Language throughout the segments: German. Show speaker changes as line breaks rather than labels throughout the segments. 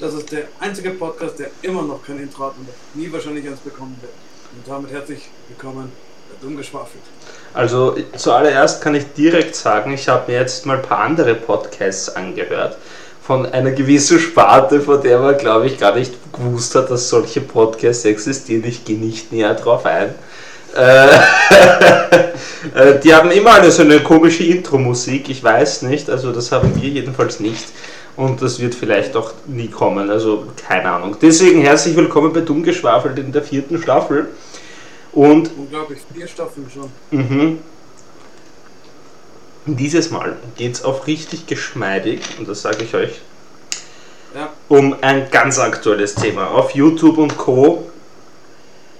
Das ist der einzige Podcast, der immer noch kein Intro hat und nie wahrscheinlich eins bekommen wird. Und damit herzlich willkommen bei Dummgeschwafelt.
Also zuallererst kann ich direkt sagen, ich habe mir jetzt mal ein paar andere Podcasts angehört von einer gewissen Sparte, von der man, glaube ich, gar nicht gewusst hat, dass solche Podcasts existieren. Ich gehe nicht näher drauf ein. Äh, äh, die haben immer eine so eine komische Intro-Musik, ich weiß nicht, also das haben wir jedenfalls nicht und das wird vielleicht auch nie kommen, also keine Ahnung. Deswegen herzlich willkommen bei Dummgeschwafelt in der vierten Staffel. Und
Unglaublich, vier Staffeln schon.
Mhm. Dieses Mal geht es auch richtig geschmeidig, und das sage ich euch,
Ja,
um ein ganz aktuelles Thema. Auf YouTube und Co.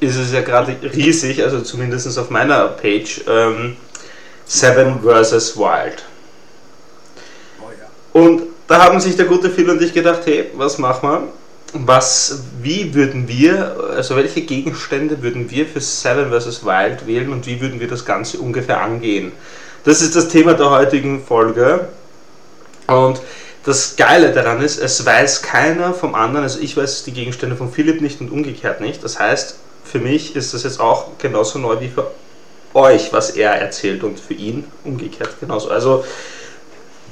ist es ja gerade riesig, also zumindest auf meiner Page, ähm, Seven vs. Wild.
oh ja.
Und da haben sich der gute Phil und ich gedacht, hey, was machen wir? Was, wie würden wir, also welche Gegenstände würden wir für Seven vs. Wild wählen und wie würden wir das Ganze ungefähr angehen? Das ist das Thema der heutigen Folge. Und das Geile daran ist, es weiß keiner vom anderen, also ich weiß die Gegenstände von Philipp nicht und umgekehrt nicht. Das heißt, für mich ist das jetzt auch genauso neu wie für euch, was er erzählt und für ihn umgekehrt genauso. Also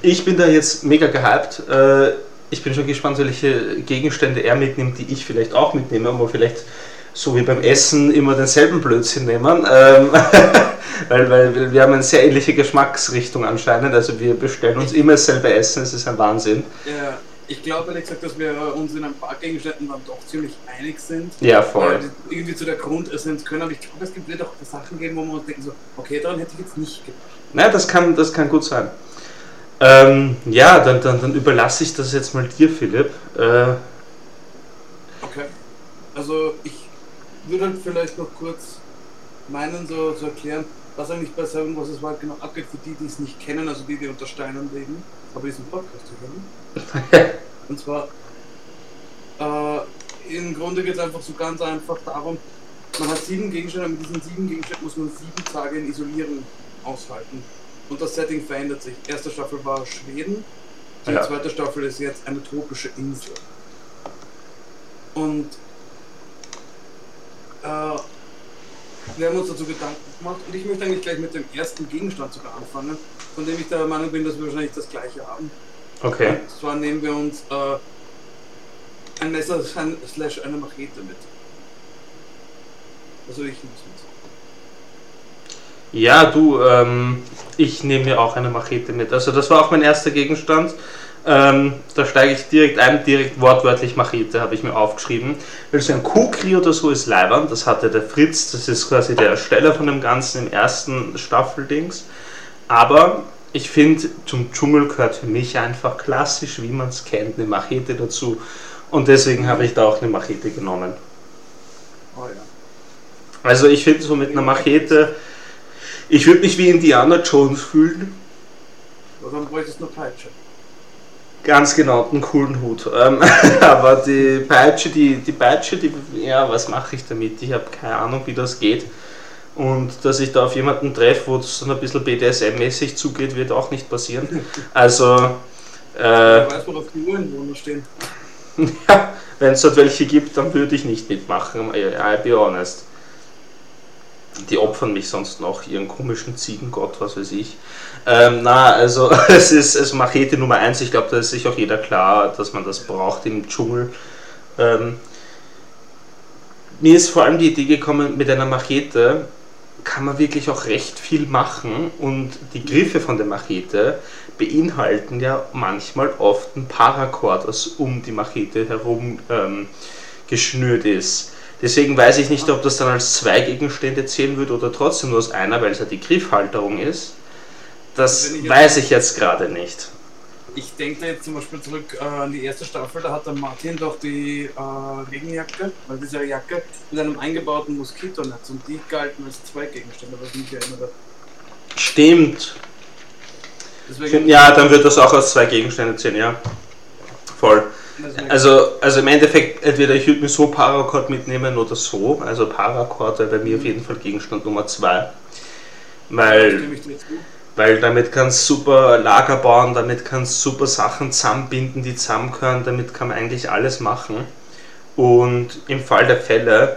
ich bin da jetzt mega gehypt. Äh, Ich bin schon gespannt, welche Gegenstände er mitnimmt, die ich vielleicht auch mitnehme, aber vielleicht so wie beim Essen immer denselben Blödsinn nehmen. Ähm, weil, weil wir haben eine sehr ähnliche Geschmacksrichtung anscheinend. Also wir bestellen uns immer dasselbe Essen, es ist ein Wahnsinn.
ja. Ich glaube ehrlich gesagt, dass wir uns in ein paar Gegenständen dann doch ziemlich einig sind.
Ja, voll.
irgendwie zu der Grundessenz können, aber ich glaube, es gibt wird auch Sachen geben, wo wir uns denken so, okay, daran hätte ich jetzt nicht gedacht.
Na, das kann, das kann gut sein. Ähm, ja, dann, dann, dann überlasse ich das jetzt mal dir, Philipp. Äh,
Okay. Also ich würde halt vielleicht noch kurz meinen, so, so erklären, was eigentlich bei Seven vs. Wild genau abgeht, für die, die es nicht kennen, also die, die unter Steinen leben, aber diesen Podcast hören. Und zwar, äh, im Grunde geht es einfach so ganz einfach darum, man hat sieben Gegenstände, und mit diesen sieben Gegenständen muss man sieben Tage in Isolierung aushalten. Und das Setting verändert sich. Erste Staffel war Schweden, die
Ja.
zweite Staffel ist jetzt eine tropische Insel. Und äh, wir haben uns dazu Gedanken gemacht und ich möchte eigentlich gleich mit dem ersten Gegenstand sogar anfangen, von dem ich der Meinung bin, dass wir wahrscheinlich das gleiche haben.
okay.
Und zwar nehmen wir uns äh, ein Messer slash eine Machete mit. Also ich muss mit.
Ja, du, ähm, ich nehme mir auch eine Machete mit. Also das war auch mein erster Gegenstand. Ähm, da steige ich direkt ein, direkt wortwörtlich Machete habe ich mir aufgeschrieben. Weil so ein Kukri oder so ist Leibern, das hatte der Fritz, das ist quasi der Ersteller von dem Ganzen im ersten Staffeldings. Aber ich finde, zum Dschungel gehört für mich einfach klassisch, wie man es kennt, eine Machete dazu. Und deswegen habe ich da auch eine Machete genommen.
Oh ja.
Also ich finde so mit einer Machete, ich würde mich wie Indiana Jones fühlen.
Aber dann bräuchtest du eine Peitsche.
Ganz genau, einen coolen Hut. Ähm, aber die Peitsche, die, die Peitsche, die, ja, was mache ich damit? Ich habe keine Ahnung, wie das geht. Und dass ich da auf jemanden treffe, wo es dann ein bisschen BDSM-mäßig zugeht, wird auch nicht passieren. Also, äh,
Wer weiß, worauf die Uhrenwohner stehen.
ja, wenn es dort welche gibt, dann würde ich nicht mitmachen, I'll be honest. Die opfern mich sonst noch, ihren komischen Ziegengott, was weiß ich. Ähm, na, also es ist es Machete Nummer eins. Ich glaube, da ist sich auch jeder klar, dass man das braucht im Dschungel. Ähm, mir ist vor allem die Idee gekommen, mit einer Machete kann man wirklich auch recht viel machen und die Griffe von der Machete beinhalten ja manchmal oft ein Paracord, das um die Machete herum ähm, geschnürt ist. Deswegen weiß ich nicht, ob das dann als zwei Gegenstände zählen würde oder trotzdem nur als einer, weil es ja die Griffhalterung ist. Das
Wenn ich
weiß ich jetzt gerade nicht.
Ich denke jetzt zum Beispiel zurück äh, an die erste Staffel, da hat der Martin doch die äh, Regenjacke, weil diese Jacke mit einem eingebauten Moskitonetz und die galten als zwei Gegenstände, was ich mich erinnere.
Stimmt.
Deswegen,
Ja, dann wird das auch als zwei Gegenstände zählen, ja. Voll. Also, also im Endeffekt, entweder ich würde mir so Paracord mitnehmen oder so. Also Paracord wäre bei mir auf jeden Fall Gegenstand Nummer zwei. Weil. Weil damit kannst du super Lager bauen, damit kannst du super Sachen zusammenbinden, die zusammengehören, damit kann man eigentlich alles machen. Und im Fall der Fälle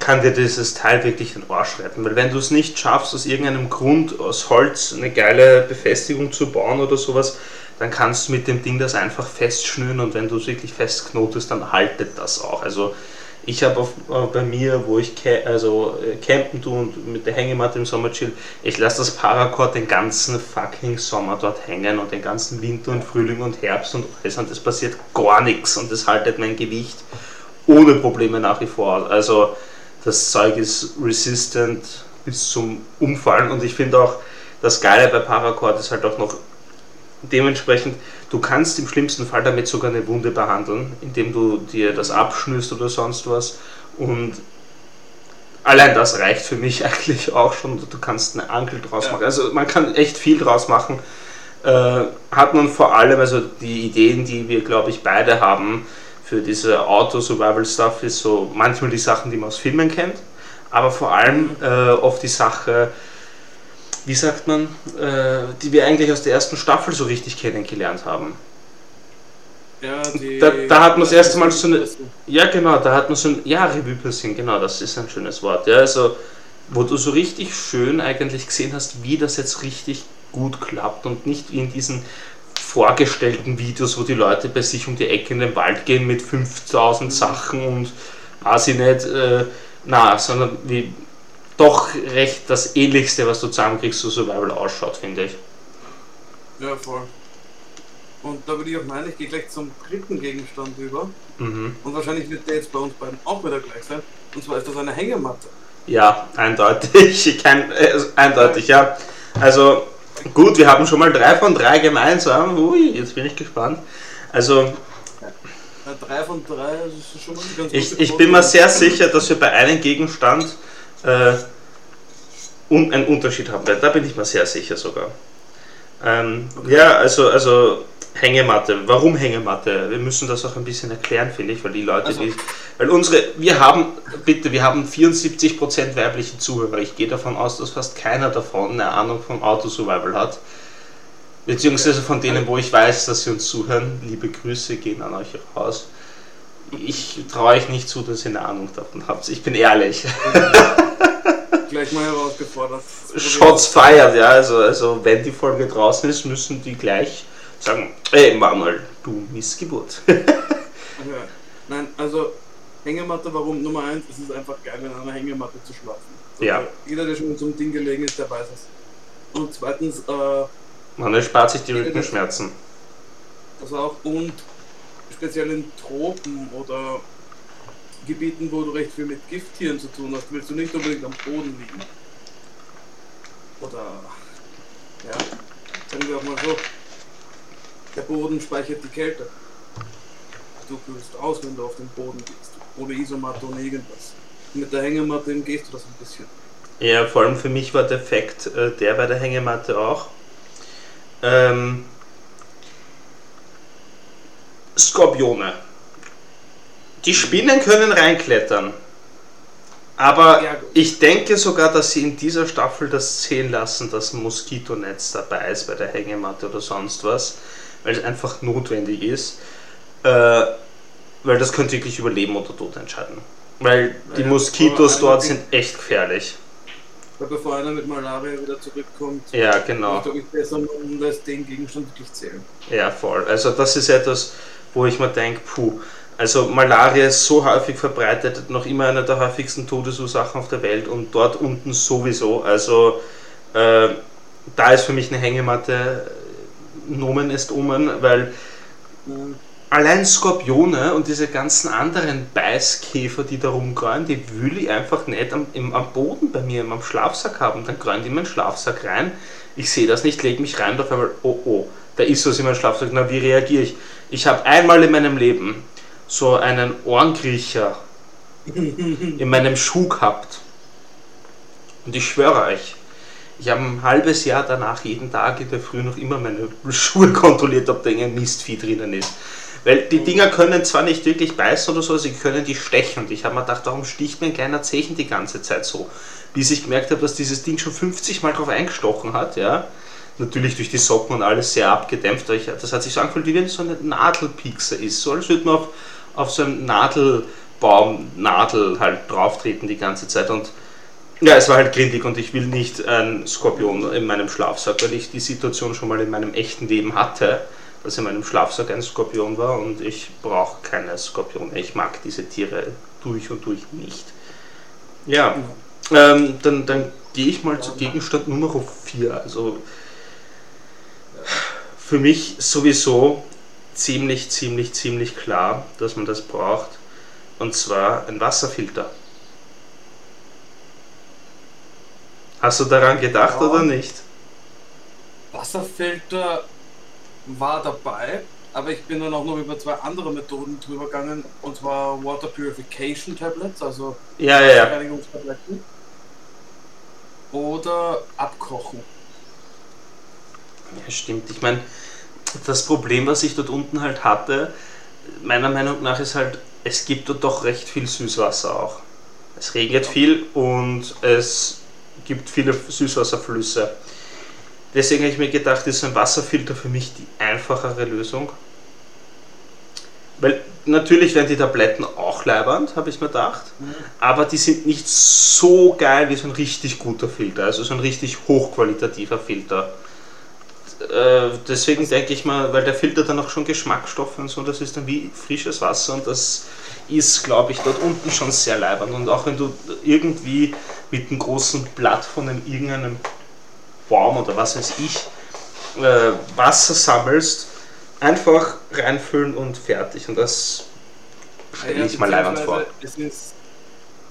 kann dir dieses Teil wirklich den Arsch retten. Weil wenn du es nicht schaffst, aus irgendeinem Grund aus Holz eine geile Befestigung zu bauen oder sowas, dann kannst du mit dem Ding das einfach festschnüren und wenn du es wirklich festknotest, dann haltet das auch. Also ich habe äh, bei mir, wo ich also äh, campen tue und mit der Hängematte im Sommer chill, ich lasse das Paracord den ganzen fucking Sommer dort hängen und den ganzen Winter und Frühling und Herbst und alles und es passiert gar nichts und es haltet mein Gewicht ohne Probleme nach wie vor. Also das Zeug ist resistant bis zum Umfallen und ich finde auch das Geile bei Paracord ist halt auch noch dementsprechend, du kannst im schlimmsten Fall damit sogar eine Wunde behandeln, indem du dir das abschnürst oder sonst was. Und allein das reicht für mich eigentlich auch schon. Du kannst eine Ankel draus machen. Also man kann echt viel draus machen. Äh, hat man vor allem, also die Ideen, die wir glaube ich beide haben für diese Auto-Survival-Stuff, ist so manchmal die Sachen, die man aus Filmen kennt, aber vor allem äh, oft die Sache, wie sagt man, äh, die wir eigentlich aus der ersten Staffel so richtig kennengelernt haben. Ja, da, da, hat man das erste Mal so eine. Ja, genau, da hat man so ein. Ja, Revue passieren, genau, das ist ein schönes Wort. Ja, also, wo du so richtig schön eigentlich gesehen hast, wie das jetzt richtig gut klappt und nicht wie in diesen vorgestellten Videos, wo die Leute bei sich um die Ecke in den Wald gehen mit 5000 mhm. Sachen und weiß ich nicht, äh, na, sondern wie doch recht das ähnlichste, was du zusammenkriegst, so Survival ausschaut, finde ich.
Ja, voll. Und da würde ich auch meinen, ich gehe gleich zum dritten Gegenstand über. Mhm. Und wahrscheinlich wird der jetzt bei uns beiden auch wieder gleich sein. Und zwar ist das eine Hängematte.
Ja, eindeutig. Kein, äh, eindeutig, ja. Also gut, wir haben schon mal drei von drei gemeinsam. Ui, jetzt bin ich gespannt. Also.
Ja, drei von drei ist schon mal ganz
Ich, ich bin mir sehr sicher, dass wir bei einem Gegenstand äh, un einen Unterschied haben wird. Da bin ich mir sehr sicher sogar. Ähm, okay. Ja, also, also Hängematte. Warum Hängematte? Wir müssen das auch ein bisschen erklären, finde ich, weil die Leute, also. die, weil unsere, wir haben, bitte, wir haben 74% weibliche Zuhörer. Ich gehe davon aus, dass fast keiner davon eine Ahnung vom Autosurvival hat. Beziehungsweise von denen, wo ich weiß, dass sie uns zuhören. Liebe Grüße gehen an euch raus. Ich traue euch nicht zu, dass ihr eine Ahnung davon habt. Ich bin ehrlich.
Gleich mal herausgefordert.
Shots feiert, ja. Also, also wenn die Folge draußen ist, müssen die gleich sagen, ey Manuel, du Missgeburt.
ja. Nein, also Hängematte, warum? Nummer eins, es ist einfach geil, in einer Hängematte zu schlafen. Also
ja.
Jeder, der schon in so einem Ding gelegen ist, der weiß es. Und zweitens, äh,
man erspart sich die Rückenschmerzen.
Das auch und speziell in Tropen oder Gebieten, wo du recht viel mit Gifttieren zu tun hast, willst du nicht unbedingt am Boden liegen. Oder, ja, sagen wir auch mal so, der Boden speichert die Kälte. Du kühlst aus, wenn du auf den Boden gehst. Ohne Isomatte, ohne irgendwas. Mit der Hängematte gehst du das ein bisschen.
Ja, vor allem für mich war der Effekt äh, der bei der Hängematte auch. Ähm, Skorpione. Die Spinnen können reinklettern. Aber ja, ich denke sogar, dass sie in dieser Staffel das zählen lassen, dass ein Moskitonetz dabei ist bei der Hängematte oder sonst was, weil es einfach notwendig ist. Äh, weil das könnte wirklich über Leben oder Tod entscheiden. Weil die ja, Moskitos dort sind echt gefährlich.
Weil bevor einer mit Malaria wieder zurückkommt,
ja, genau.
ist es besser, man lässt den Gegenstand wirklich zählen.
Ja, voll. Also das ist etwas, wo ich mir denke, puh, also Malaria ist so häufig verbreitet, noch immer eine der häufigsten Todesursachen auf der Welt und dort unten sowieso. Also äh, da ist für mich eine Hängematte äh, Nomen ist Omen, weil mhm. allein Skorpione und diese ganzen anderen Beißkäfer, die da rumgreuen, die will ich einfach nicht am, im, am Boden bei mir, am Schlafsack haben. Dann greuen die in meinen Schlafsack rein. Ich sehe das nicht, lege mich rein und auf einmal, oh oh, da ist was in meinem Schlafsack. Na, wie reagiere ich? Ich habe einmal in meinem Leben so einen Ohrenkriecher in meinem Schuh gehabt. Und ich schwöre euch, ich habe ein halbes Jahr danach jeden Tag in der Früh noch immer meine Schuhe kontrolliert, ob da irgendein Mistvieh drinnen ist. Weil die Dinger können zwar nicht wirklich beißen oder so, sie können die stechen. Und ich habe mir gedacht, warum sticht mir ein kleiner Zechen die ganze Zeit so? bis ich gemerkt habe, dass dieses Ding schon 50 Mal drauf eingestochen hat, ja. Natürlich durch die Socken und alles sehr abgedämpft, aber ich, das hat sich so angefühlt, wie wenn es so eine Nadelpixer ist, so als würde man auf, auf so einen Nadelbaum, Nadel halt drauf treten die ganze Zeit und ja, es war halt grindig und ich will nicht einen Skorpion in meinem Schlafsack, weil ich die Situation schon mal in meinem echten Leben hatte, dass in meinem Schlafsack ein Skorpion war und ich brauche keine Skorpione. Ich mag diese Tiere durch und durch nicht. Ja, ähm, dann, dann gehe ich mal zu Gegenstand Nummer 4. Also für mich sowieso ziemlich, ziemlich, ziemlich klar, dass man das braucht. Und zwar ein Wasserfilter. Hast du daran gedacht ja. oder nicht?
Wasserfilter war dabei, aber ich bin dann auch noch über zwei andere Methoden drüber gegangen, und zwar Water Purification Tablets, also
ja, ja, ja.
oder Abkochen.
Ja, stimmt. Ich meine, das Problem, was ich dort unten halt hatte, meiner Meinung nach ist halt, es gibt dort doch recht viel Süßwasser auch. Es regnet viel und es gibt viele Süßwasserflüsse. Deswegen habe ich mir gedacht, ist ein Wasserfilter für mich die einfachere Lösung. Weil natürlich werden die Tabletten auch leibernd, habe ich mir gedacht, mhm. aber die sind nicht so geil wie so ein richtig guter Filter, also so ein richtig hochqualitativer Filter. Äh, deswegen denke ich mal, weil der Filter dann auch schon Geschmacksstoffe und so, das ist dann wie frisches Wasser und das ist, glaube ich, dort unten schon sehr leibernd. Und auch wenn du irgendwie mit einem großen Blatt von einem, irgendeinem Baum oder was weiß ich äh, Wasser sammelst, einfach reinfüllen und fertig. Und das stelle ich mal leibend vor.
Es ist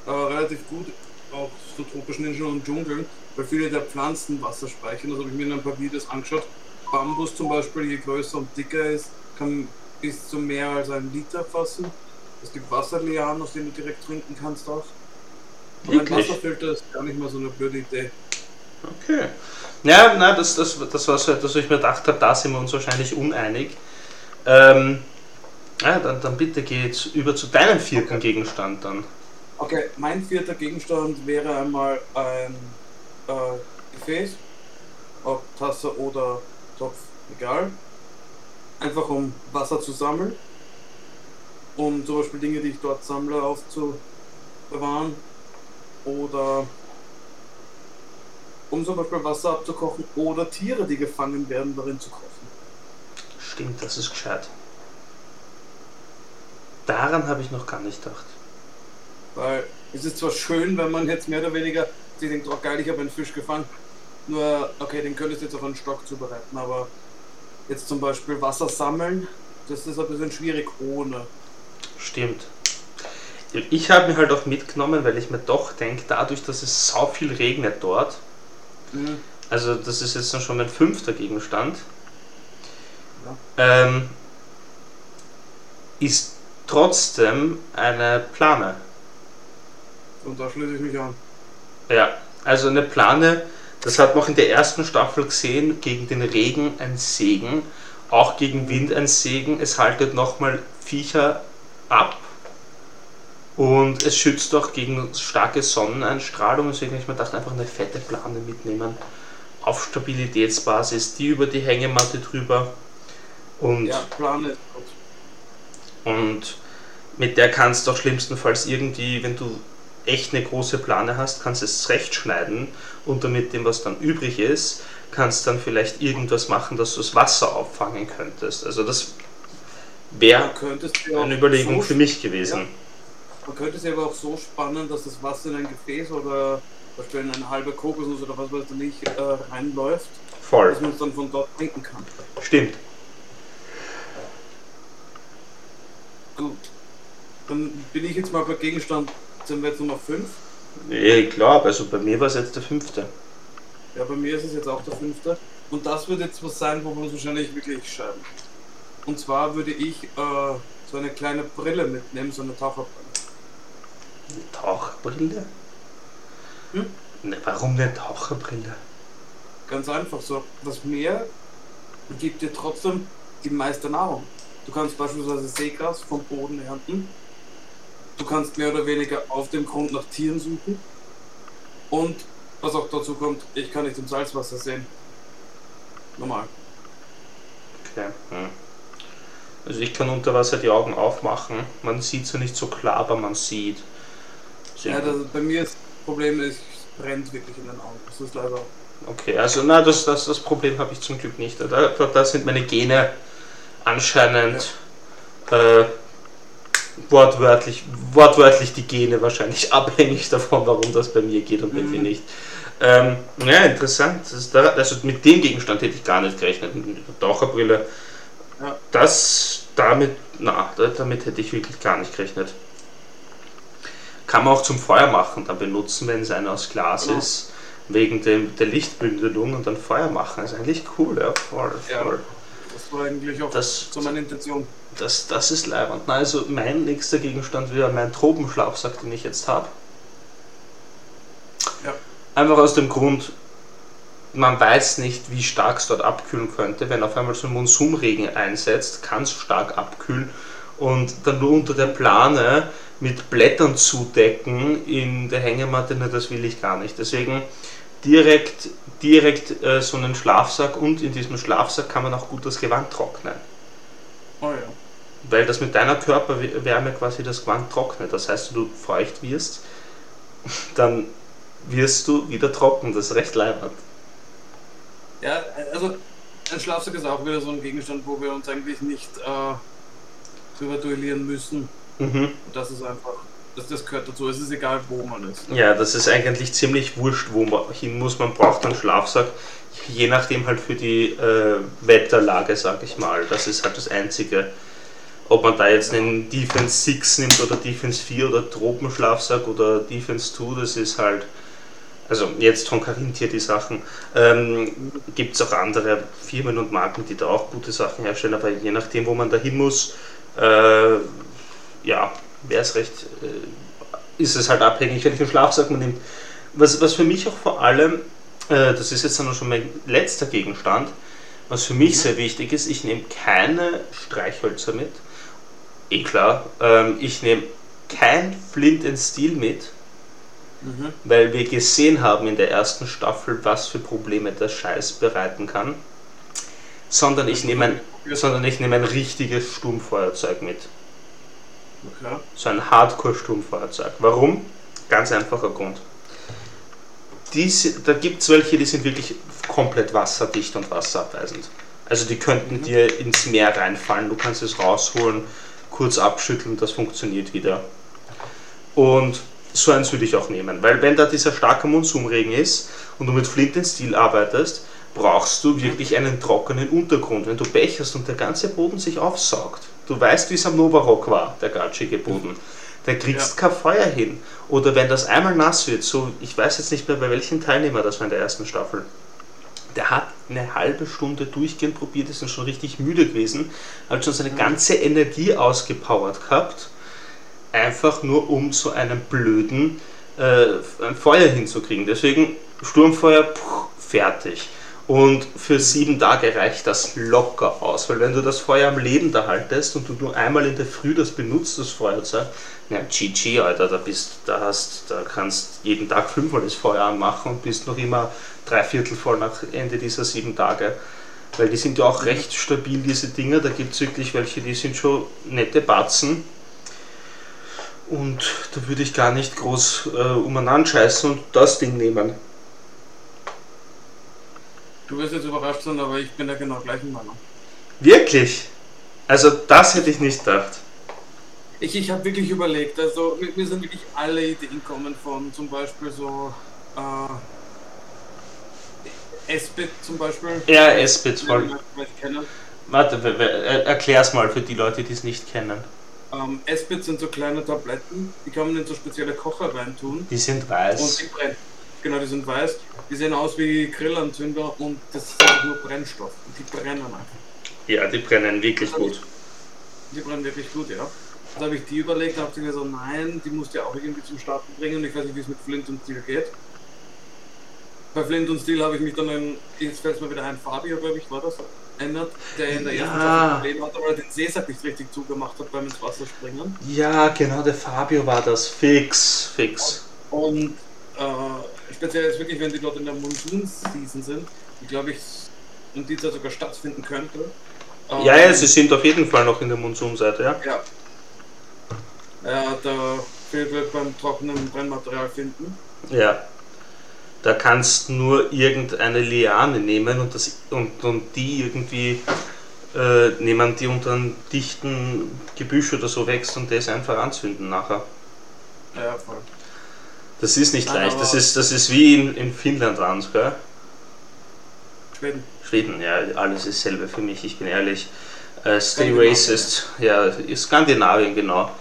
äh, relativ gut, auch so tropischen Inseln und Dschungeln, weil viele der Pflanzen Wasser speichern. Das habe ich mir in ein paar Videos angeschaut. Bambus zum Beispiel, je größer und dicker ist, kann bis zu mehr als einen Liter fassen. Es gibt Wasserlianen, aus denen du direkt trinken kannst auch. Und ein Wasserfilter ist gar nicht mal so eine blöde Idee.
Okay. Ja, nein, das, das, das war so etwas, was ich mir gedacht habe, da sind wir uns wahrscheinlich uneinig. Ähm, ja, dann, dann bitte geh jetzt über zu deinem vierten okay. Gegenstand dann.
Okay, mein vierter Gegenstand wäre einmal ein äh, Gefäß, ob Tasse oder Topf, egal. Einfach um Wasser zu sammeln, um zum Beispiel Dinge, die ich dort sammle, aufzubewahren oder um zum Beispiel Wasser abzukochen oder Tiere, die gefangen werden, darin zu kochen.
Stimmt, das ist gescheit. Daran habe ich noch gar nicht gedacht.
Weil es ist zwar schön, wenn man jetzt mehr oder weniger sich denkt, oh geil, ich habe einen Fisch gefangen. Nur, okay, den könntest du jetzt auf einen Stock zubereiten, aber jetzt zum Beispiel Wasser sammeln, das ist ein bisschen schwierig ohne.
Stimmt. Ich habe mir halt auch mitgenommen, weil ich mir doch denke, dadurch, dass es so viel regnet dort, Mhm. Also das ist jetzt schon mein fünfter Gegenstand. Ja. Ähm, ist trotzdem eine Plane.
Und da schließe ich mich an.
Ja, also eine Plane, das hat man auch in der ersten Staffel gesehen, gegen den Regen ein Segen, auch gegen Wind ein Segen. Es haltet nochmal Viecher ab und es schützt auch gegen starke Sonneneinstrahlung, deswegen habe ich mir gedacht, einfach eine fette Plane mitnehmen. Auf Stabilitätsbasis, die über die Hängematte drüber. Und,
ja, Plane.
Und mit der kannst du auch schlimmstenfalls irgendwie, wenn du echt eine große Plane hast, kannst du es zurechtschneiden und damit dem, was dann übrig ist, kannst dann vielleicht irgendwas machen, dass du das Wasser auffangen könntest. Also das wäre eine Überlegung so für mich gewesen. Ja
man könnte es aber auch so spannen, dass das Wasser in ein Gefäß oder Beispiel in eine halbe Kokosnuss oder was weiß ich nicht äh, reinläuft.
Voll.
Dass man es dann von dort trinken kann.
Stimmt.
Gut. Dann bin ich jetzt mal bei Gegenstand, sind wir jetzt Nummer 5?
Nee, klar, also bei mir war es jetzt der fünfte.
Ja, bei mir ist es jetzt auch der fünfte. Und das wird jetzt was sein, wo wir uns wahrscheinlich wirklich scheiden. Und zwar würde ich äh, so eine kleine Brille mitnehmen, so eine Taucherbrille.
Taucherbrille? Hm? Ne, warum eine Taucherbrille?
Ganz einfach so. Das Meer gibt dir trotzdem die meiste Nahrung. Du kannst beispielsweise Seegras vom Boden ernten. Du kannst mehr oder weniger auf dem Grund nach Tieren suchen. Und was auch dazu kommt, ich kann nicht im Salzwasser sehen. Normal.
Okay. Hm. Also ich kann unter Wasser die Augen aufmachen. Man sieht sie nicht so klar, aber man sieht.
Ja, das, bei mir ist das Problem ist, es brennt wirklich in den Augen. Das ist leider.
Okay, also na, das, das, das Problem habe ich zum Glück nicht. Da, da, da sind meine Gene anscheinend ja. äh, wortwörtlich, wortwörtlich die Gene wahrscheinlich abhängig davon, warum das bei mir geht und bei mhm. dir nicht. Ähm, ja, interessant. Da, also mit dem Gegenstand hätte ich gar nicht gerechnet. Mit der Taucherbrille. Ja. Das damit, na, damit hätte ich wirklich gar nicht gerechnet. Kann man auch zum Feuer machen, dann benutzen, wenn es einer aus Glas genau. ist, wegen dem, der Lichtbündelung und dann Feuer machen. Das ist eigentlich cool, ja, voll,
voll. Ja, das war eigentlich auch das, so meine Intention.
Das, das ist leibend. Na, also mein nächster Gegenstand wäre mein Tropenschlafsack, den ich jetzt habe. Ja. Einfach aus dem Grund, man weiß nicht, wie stark es dort abkühlen könnte. Wenn auf einmal so ein Monsunregen einsetzt, kann es stark abkühlen und dann nur unter der Plane mit Blättern zudecken in der Hängematte, ne, das will ich gar nicht. Deswegen direkt, direkt äh, so einen Schlafsack und in diesem Schlafsack kann man auch gut das Gewand trocknen.
Oh ja.
Weil das mit deiner Körperwärme quasi das Gewand trocknet. Das heißt, wenn du feucht wirst, dann wirst du wieder trocken. Das ist recht leibend.
Ja, also ein Schlafsack ist auch wieder so ein Gegenstand, wo wir uns eigentlich nicht äh, drüber duellieren müssen. Mhm. Das ist einfach, das, das gehört dazu. Es ist egal, wo man ist.
Ja, das ist eigentlich ziemlich wurscht, wo man hin muss. Man braucht einen Schlafsack, je nachdem halt für die äh, Wetterlage, sag ich mal. Das ist halt das Einzige. Ob man da jetzt einen Defense 6 nimmt oder Defense 4 oder Tropenschlafsack oder Defense 2, das ist halt also jetzt von Carinthia die Sachen, ähm, gibt es auch andere Firmen und Marken, die da auch gute Sachen herstellen, aber je nachdem, wo man da hin muss, äh, ja, wäre es recht, äh, ist es halt abhängig, welchen Schlafsack man nimmt. Was, was für mich auch vor allem, äh, das ist jetzt dann schon mein letzter Gegenstand, was für mich sehr wichtig ist, ich nehme keine Streichhölzer mit. Eh klar, ähm, ich nehme kein Flint and Steel mit, Mhm. Weil wir gesehen haben in der ersten Staffel, was für Probleme der Scheiß bereiten kann. Sondern ich nehme ein, sondern ich nehme ein richtiges Sturmfeuerzeug mit. Okay. So ein Hardcore-Sturmfeuerzeug. Warum? Ganz einfacher Grund. Diese, da gibt es welche, die sind wirklich komplett wasserdicht und wasserabweisend. Also die könnten mhm. dir ins Meer reinfallen, du kannst es rausholen, kurz abschütteln, das funktioniert wieder. Und so eins würde ich auch nehmen, weil wenn da dieser starke Monsumregen ist und du mit Flint Steel arbeitest, brauchst du wirklich einen trockenen Untergrund. Wenn du Pech hast und der ganze Boden sich aufsaugt, du weißt, wie es am Novarock war, der gatschige Boden, da kriegst ja. kein Feuer hin. Oder wenn das einmal nass wird, so, ich weiß jetzt nicht mehr bei welchem Teilnehmer das war in der ersten Staffel, der hat eine halbe Stunde durchgehend probiert, ist dann schon richtig müde gewesen, hat schon seine ganze Energie ausgepowert gehabt einfach nur um so einen blöden äh, ein Feuer hinzukriegen. Deswegen Sturmfeuer, puh, fertig. Und für sieben Tage reicht das locker aus, weil wenn du das Feuer am Leben da haltest und du nur einmal in der Früh das benutzt, das Feuerzeug, na GG, Alter, da bist, da hast, da kannst jeden Tag fünfmal das Feuer anmachen und bist noch immer drei Viertel voll nach Ende dieser sieben Tage. Weil die sind ja auch recht stabil, diese Dinger. Da gibt es wirklich welche, die sind schon nette Batzen und da würde ich gar nicht groß äh, umeinander scheißen und das Ding nehmen.
Du wirst jetzt überrascht sein, aber ich bin der genau gleichen Meinung.
Wirklich? Also das hätte ich nicht gedacht.
Ich, ich habe wirklich überlegt, also mir sind wirklich alle Ideen kommen von zum Beispiel so äh, Esbit zum Beispiel.
Ja, Esbit voll. Warte, erklär's mal für die Leute, die es nicht kennen.
Ähm, Esbit sind so kleine Tabletten, die kann man in so spezielle Kocher reintun.
Die sind weiß.
Und die brennen. Genau, die sind weiß. Die sehen aus wie Grillanzünder und das ist einfach nur Brennstoff. Und die brennen einfach.
Ja, die brennen wirklich gut.
Ich, die brennen wirklich gut, ja. Da habe ich die überlegt, da habe ich mir so, nein, die musst du ja auch irgendwie zum Starten bringen. Ich weiß nicht, wie es mit Flint und Steel geht. Bei Flint und Steel habe ich mich dann, in, jetzt fällt es mir wieder ein, Fabio, glaube ich, war das? ändert, der in der ersten ja. Staffel Problem hatte, weil er den Seesack nicht richtig zugemacht hat beim ins Wasser springen.
Ja, genau, der Fabio war das. Fix, fix.
Und Äh, speziell jetzt wirklich, wenn die dort in der Monsun-Season sind, die glaube ich in dieser sogar stattfinden könnte.
Ähm, ja, ja, sie sind auf jeden Fall noch in der Monsunseite, ja.
Ja. Ja, da viel wird beim trockenen Brennmaterial finden.
Ja. Da kannst nur irgendeine Liane nehmen und, das, und, und die irgendwie äh, nehmen, die unter einem dichten Gebüsch oder so wächst und das einfach anzünden nachher.
Ja, voll.
Das ist nicht Nein, leicht, das ist, das ist wie in, in Finnland waren gell?
Schweden.
Schweden, ja, alles ist selber für mich, ich bin ehrlich. Äh, stay racist, ja, Skandinavien, genau.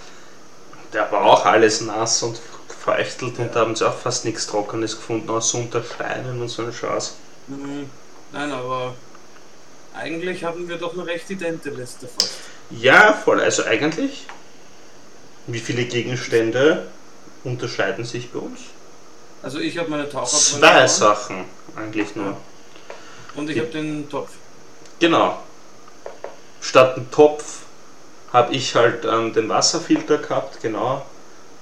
Da war auch alles nass und verächtelt und da haben sie auch fast nichts Trockenes gefunden, außer unter Steinen und so ein Scheiß.
Mhm. Nein, aber eigentlich haben wir doch eine recht idente Liste fast.
Ja, voll. Also eigentlich, wie viele Gegenstände unterscheiden sich bei uns?
Also ich habe meine Taucherbrille.
Zwei Sachen eigentlich nur.
Und ich habe den Topf.
Genau. Statt einen Topf habe ich halt ähm, den Wasserfilter gehabt, genau.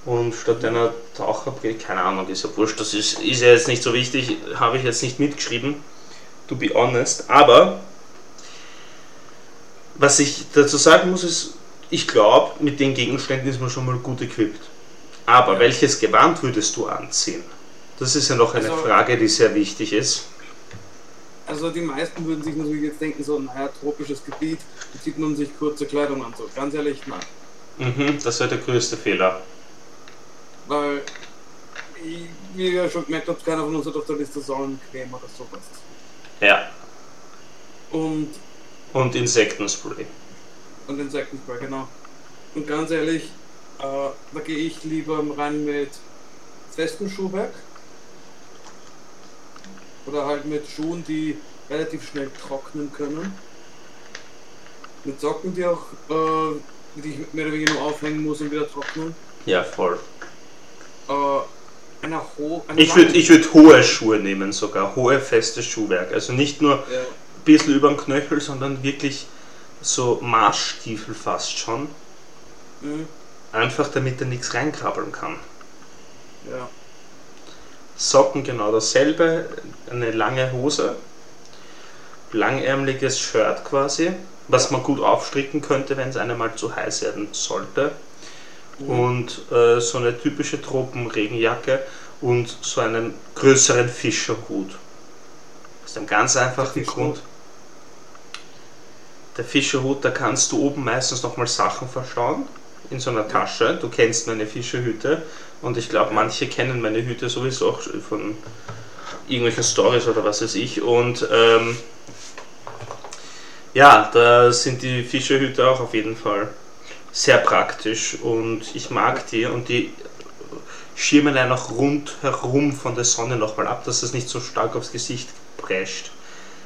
Und statt einer Taucherbrille, keine Ahnung, ist ja wurscht, das ist, ist ja jetzt nicht so wichtig, habe ich jetzt nicht mitgeschrieben, to be honest. Aber was ich dazu sagen muss, ist, ich glaube, mit den Gegenständen ist man schon mal gut equipped. Aber ja. welches Gewand würdest du anziehen? Das ist ja noch eine also, Frage, die sehr wichtig ist.
Also die meisten würden sich natürlich jetzt denken, so, naja, tropisches Gebiet, da zieht man sich kurze Kleidung an. So, ganz ehrlich, nein.
Mhm, das wäre der größte Fehler.
Weil, wie ihr schon gemerkt habt, keiner von uns hat auf der Liste Sonnencreme oder sowas.
Ja.
Und.
Und Insektenspray.
Und Insektenspray, genau. Und ganz ehrlich, äh, da gehe ich lieber rein mit festem Schuhwerk. Oder halt mit Schuhen, die relativ schnell trocknen können. Mit Socken, die auch, äh, die ich mehr oder weniger nur aufhängen muss und wieder trocknen.
Ja, voll.
Äh, ho
ich würde ich würd hohe Schuhe nehmen sogar, hohe feste Schuhwerk. Also nicht nur ja. ein bisschen über den Knöchel, sondern wirklich so Marschstiefel fast schon. Mhm. Einfach damit er nichts reinkrabbeln kann.
Ja.
Socken genau dasselbe, eine lange Hose, langärmliches Shirt quasi, was man gut aufstricken könnte, wenn es einem mal zu heiß werden sollte. Und äh, so eine typische Tropenregenjacke und so einen größeren Fischerhut. Aus einem ganz einfachen Grund. Der Fischerhut, da kannst du oben meistens nochmal Sachen verstauen in so einer Tasche. Du kennst meine Fischerhüte und ich glaube, manche kennen meine Hüte sowieso auch von irgendwelchen Stories oder was weiß ich. Und ähm, ja, da sind die Fischerhüte auch auf jeden Fall sehr praktisch und ich mag die und die schirmen einen auch rundherum von der Sonne nochmal ab, dass das nicht so stark aufs Gesicht prescht.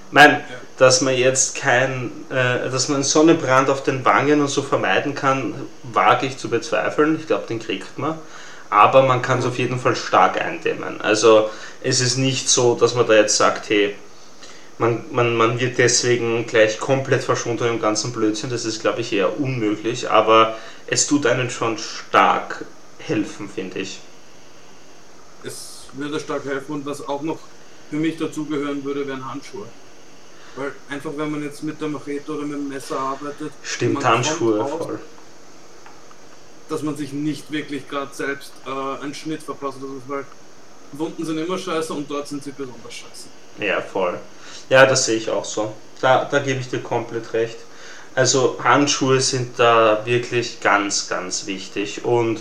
Ich meine, dass man jetzt kein, äh, dass man einen Sonnenbrand auf den Wangen und so vermeiden kann, wage ich zu bezweifeln. Ich glaube, den kriegt man. Aber man kann es auf jeden Fall stark eindämmen. Also es ist nicht so, dass man da jetzt sagt, hey, man, man, man wird deswegen gleich komplett verschont von dem ganzen Blödsinn. Das ist, glaube ich, eher unmöglich. Aber es tut einen schon stark helfen, finde ich.
Es würde stark helfen und was auch noch für mich dazugehören würde, wären Handschuhe. Weil einfach, wenn man jetzt mit der Machete oder mit dem Messer arbeitet,
stimmt Handschuhe aus, voll.
Dass man sich nicht wirklich gerade selbst äh, einen Schnitt verpasst. Also, weil Wunden sind immer scheiße und dort sind sie besonders scheiße.
Ja, voll. Ja, das sehe ich auch so. Da, da gebe ich dir komplett recht. Also Handschuhe sind da wirklich ganz, ganz wichtig. Und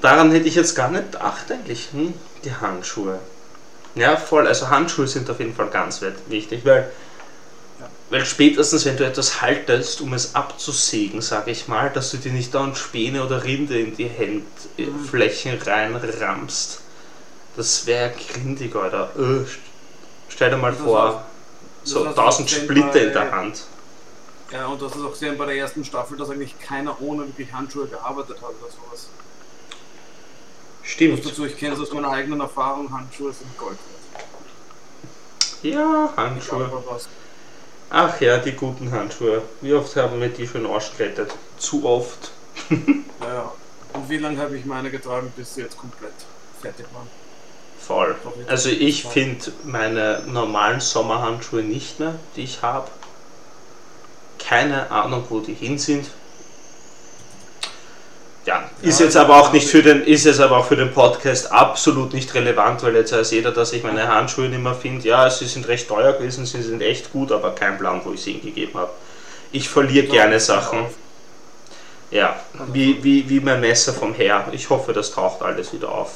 daran hätte ich jetzt gar nicht gedacht eigentlich, hm? die Handschuhe. Ja, voll. Also Handschuhe sind auf jeden Fall ganz wichtig, weil, ja. weil spätestens, wenn du etwas haltest, um es abzusägen, sage ich mal, dass du dir nicht da Späne oder Rinde in die Handflächen mhm. reinrammst. Das wäre grindig, Alter. Öh, stell dir mal vor, auch, so tausend Splitter bei, in der Hand.
Ja, und das ist auch sehr bei der ersten Staffel, dass eigentlich keiner ohne wirklich Handschuhe gearbeitet hat oder sowas.
Stimmt.
dazu, ich kenne es aus meiner eigenen Erfahrung, Handschuhe sind Gold wert.
Ja, Handschuhe. Ach ja, die guten Handschuhe. Wie oft haben wir die schon ausgerettet? Zu oft.
ja, und wie lange habe ich meine getragen, bis sie jetzt komplett fertig waren?
Voll. Also ich finde meine normalen Sommerhandschuhe nicht mehr, die ich habe. Keine Ahnung, wo die hin sind. Ja, ist jetzt aber auch nicht für den, ist jetzt aber auch für den Podcast absolut nicht relevant, weil jetzt weiß jeder, dass ich meine Handschuhe nicht mehr finde. Ja, sie sind recht teuer gewesen, sie sind echt gut, aber kein Plan, wo ich sie hingegeben habe. Ich verliere gerne Sachen. Ja, wie, wie, wie mein Messer vom Herr. Ich hoffe, das taucht alles wieder auf.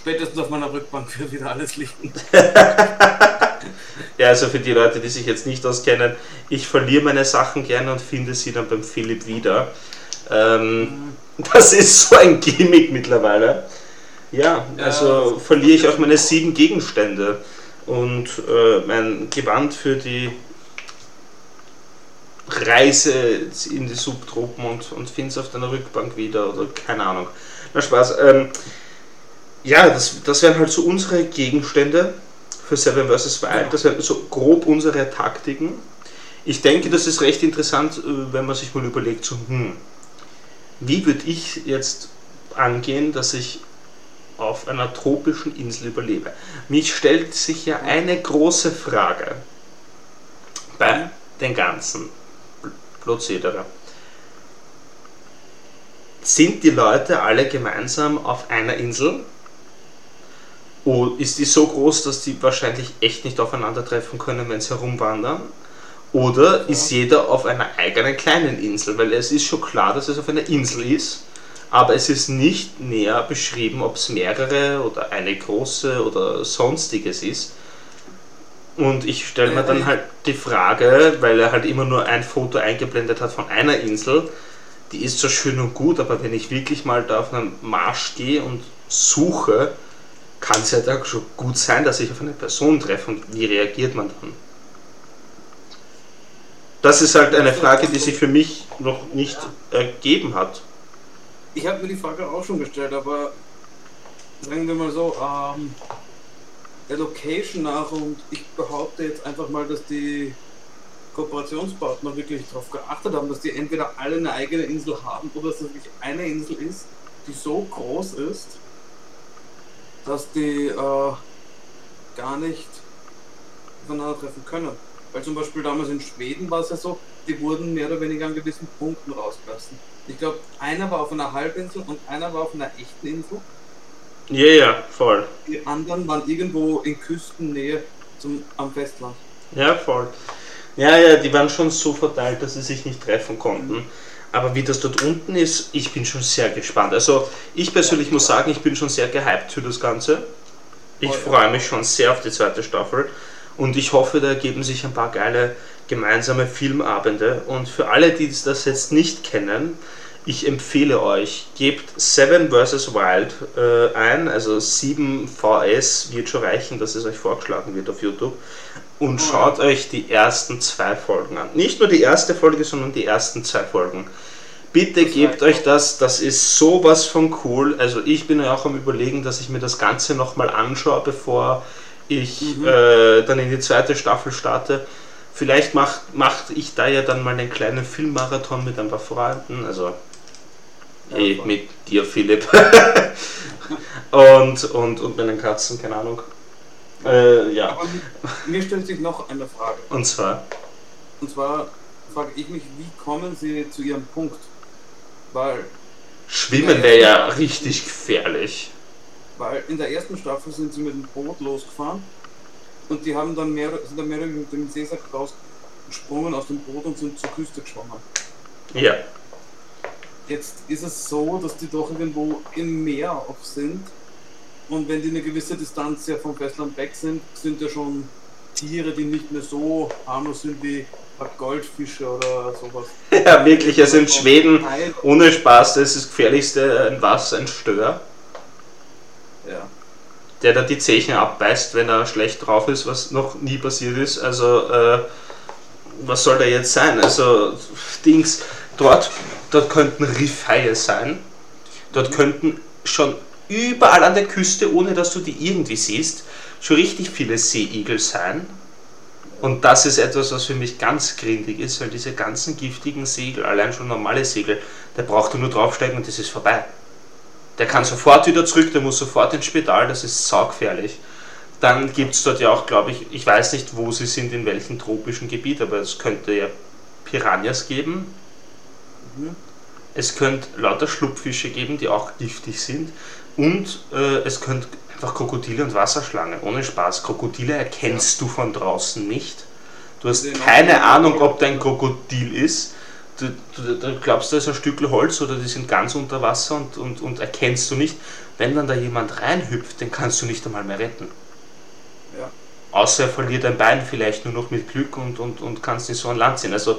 Spätestens auf meiner Rückbank wird wieder alles liegen.
ja, also für die Leute, die sich jetzt nicht auskennen, ich verliere meine Sachen gerne und finde sie dann beim Philipp wieder. Ähm, das ist so ein Gimmick mittlerweile. Ja, also ja, verliere ich auch meine sieben Gegenstände und äh, mein Gewand für die Reise in die Subtropen und, und finde es auf deiner Rückbank wieder oder keine Ahnung. Na Spaß. Ähm, ja, das, das wären halt so unsere Gegenstände für Seven vs. Wild. Das wären so grob unsere Taktiken. Ich denke, das ist recht interessant, äh, wenn man sich mal überlegt, so, hm, wie würde ich jetzt angehen, dass ich auf einer tropischen Insel überlebe? Mich stellt sich ja eine große Frage bei den ganzen Prozedere. Sind die Leute alle gemeinsam auf einer Insel? Oder ist die so groß, dass die wahrscheinlich echt nicht aufeinandertreffen können, wenn sie herumwandern? Oder ist jeder auf einer eigenen kleinen Insel? Weil es ist schon klar, dass es auf einer Insel ist, aber es ist nicht näher beschrieben, ob es mehrere oder eine große oder sonstiges ist. Und ich stelle mir dann halt die Frage, weil er halt immer nur ein Foto eingeblendet hat von einer Insel, die ist so schön und gut, aber wenn ich wirklich mal da auf einen Marsch gehe und suche, kann es ja da schon gut sein, dass ich auf eine Person treffe und wie reagiert man dann? Das ist halt eine Frage, die sich für mich noch nicht ergeben hat.
Ich habe mir die Frage auch schon gestellt, aber sagen wir mal so, ähm, der Location nach und ich behaupte jetzt einfach mal, dass die Kooperationspartner wirklich darauf geachtet haben, dass die entweder alle eine eigene Insel haben oder dass es wirklich eine Insel ist, die so groß ist, dass die äh, gar nicht aufeinander treffen können. Weil zum Beispiel damals in Schweden war es ja so, die wurden mehr oder weniger an gewissen Punkten rausgelassen. Ich glaube, einer war auf einer Halbinsel und einer war auf einer echten Insel.
Ja, ja, voll.
Die anderen waren irgendwo in Küstennähe zum, am Festland.
Ja, voll. Ja, ja, die waren schon so verteilt, dass sie sich nicht treffen konnten. Mhm. Aber wie das dort unten ist, ich bin schon sehr gespannt. Also ich persönlich muss sagen, ich bin schon sehr gehypt für das Ganze. Ich freue mich schon sehr auf die zweite Staffel. Und ich hoffe, da ergeben sich ein paar geile gemeinsame Filmabende. Und für alle, die das jetzt nicht kennen, ich empfehle euch, gebt Seven vs. Wild äh, ein, also 7 VS wird schon reichen, dass es euch vorgeschlagen wird auf YouTube. Und schaut euch die ersten zwei Folgen an. Nicht nur die erste Folge, sondern die ersten zwei Folgen. Bitte das gebt euch das, das ist sowas von cool. Also ich bin ja auch am überlegen, dass ich mir das Ganze nochmal anschaue, bevor ich mhm. äh, dann in die zweite Staffel starte. Vielleicht mache mach ich da ja dann mal einen kleinen Filmmarathon mit ein paar Freunden. Also ja, eh, mit dir, Philipp. und, und, und meinen Katzen, keine Ahnung. Äh, ja. Aber
mir stellt sich noch eine Frage.
Und zwar?
Und zwar frage ich mich, wie kommen Sie zu Ihrem Punkt? Weil.
Schwimmen wäre ja richtig gefährlich.
Weil in der ersten Staffel sind sie mit dem Boot losgefahren und die haben dann mehr, sind dann mehr mit dem Seesack rausgesprungen aus dem Boot und sind zur Küste geschwommen.
Ja.
Jetzt ist es so, dass die doch irgendwo im Meer auch sind. Und wenn die eine gewisse Distanz ja vom Festland weg sind, sind ja schon Tiere, die nicht mehr so harmlos sind wie Goldfische oder sowas.
Ja, wirklich, also in Schweden, ohne Spaß, das ist das gefährlichste ein Wasser, ein Stör.
Ja.
Der da die Zechen abbeißt, wenn er schlecht drauf ist, was noch nie passiert ist. Also, äh, was soll da jetzt sein? Also, Dings, dort Dort könnten Riffhaie sein. Dort könnten schon überall an der Küste, ohne dass du die irgendwie siehst, schon richtig viele Seeigel sein. Und das ist etwas, was für mich ganz grindig ist, weil diese ganzen giftigen Segel, allein schon normale Segel, da brauchst du nur draufsteigen und das ist vorbei. Der kann sofort wieder zurück, der muss sofort ins Spital, das ist saugefährlich. Dann gibt es dort ja auch, glaube ich, ich weiß nicht, wo sie sind, in welchem tropischen Gebiet, aber es könnte ja Piranhas geben. Mhm. Es könnte lauter Schlupfische geben, die auch giftig sind. Und äh, es könnte einfach Krokodile und Wasserschlangen. Ohne Spaß. Krokodile erkennst ja. du von draußen nicht. Du hast keine Ahnung, ob dein Krokodil ist. Du, du, du, glaubst, da ist ein Stück Holz oder die sind ganz unter Wasser und, und, und erkennst du nicht. Wenn dann da jemand reinhüpft, den kannst du nicht einmal mehr retten. Ja. Außer er verliert ein Bein vielleicht nur noch mit Glück und, und, und kannst nicht so an Land ziehen. Also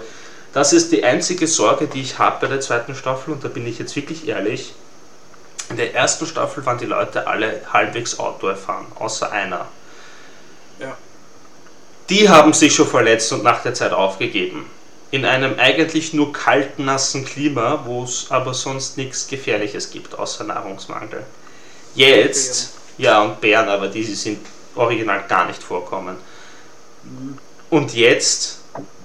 das ist die einzige Sorge, die ich habe bei der zweiten Staffel und da bin ich jetzt wirklich ehrlich. In der ersten Staffel waren die Leute alle halbwegs Auto erfahren, außer einer. Ja. Die haben sich schon verletzt und nach der Zeit aufgegeben. In einem eigentlich nur kalten, nassen Klima, wo es aber sonst nichts Gefährliches gibt, außer Nahrungsmangel. Jetzt, ja, und Bären, aber diese sind original gar nicht vorkommen. Und jetzt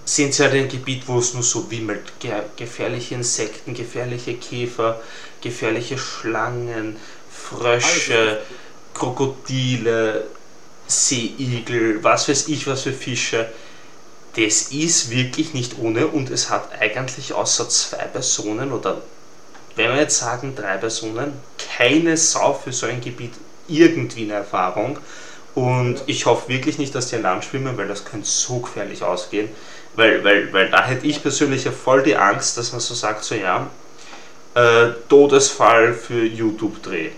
sind sie halt in einem Gebiet, wo es nur so wimmelt. Ge gefährliche Insekten, gefährliche Käfer, gefährliche Schlangen, Frösche, Krokodile, Seeigel, was weiß ich, was für Fische. Das ist wirklich nicht ohne und es hat eigentlich außer zwei Personen oder wenn wir jetzt sagen drei Personen, keine Sau für so ein Gebiet irgendwie eine Erfahrung. Und ich hoffe wirklich nicht, dass die an Land schwimmen, weil das könnte so gefährlich ausgehen. Weil, weil, weil da hätte ich persönlich ja voll die Angst, dass man so sagt, so ja, äh, Todesfall für YouTube-Dreh.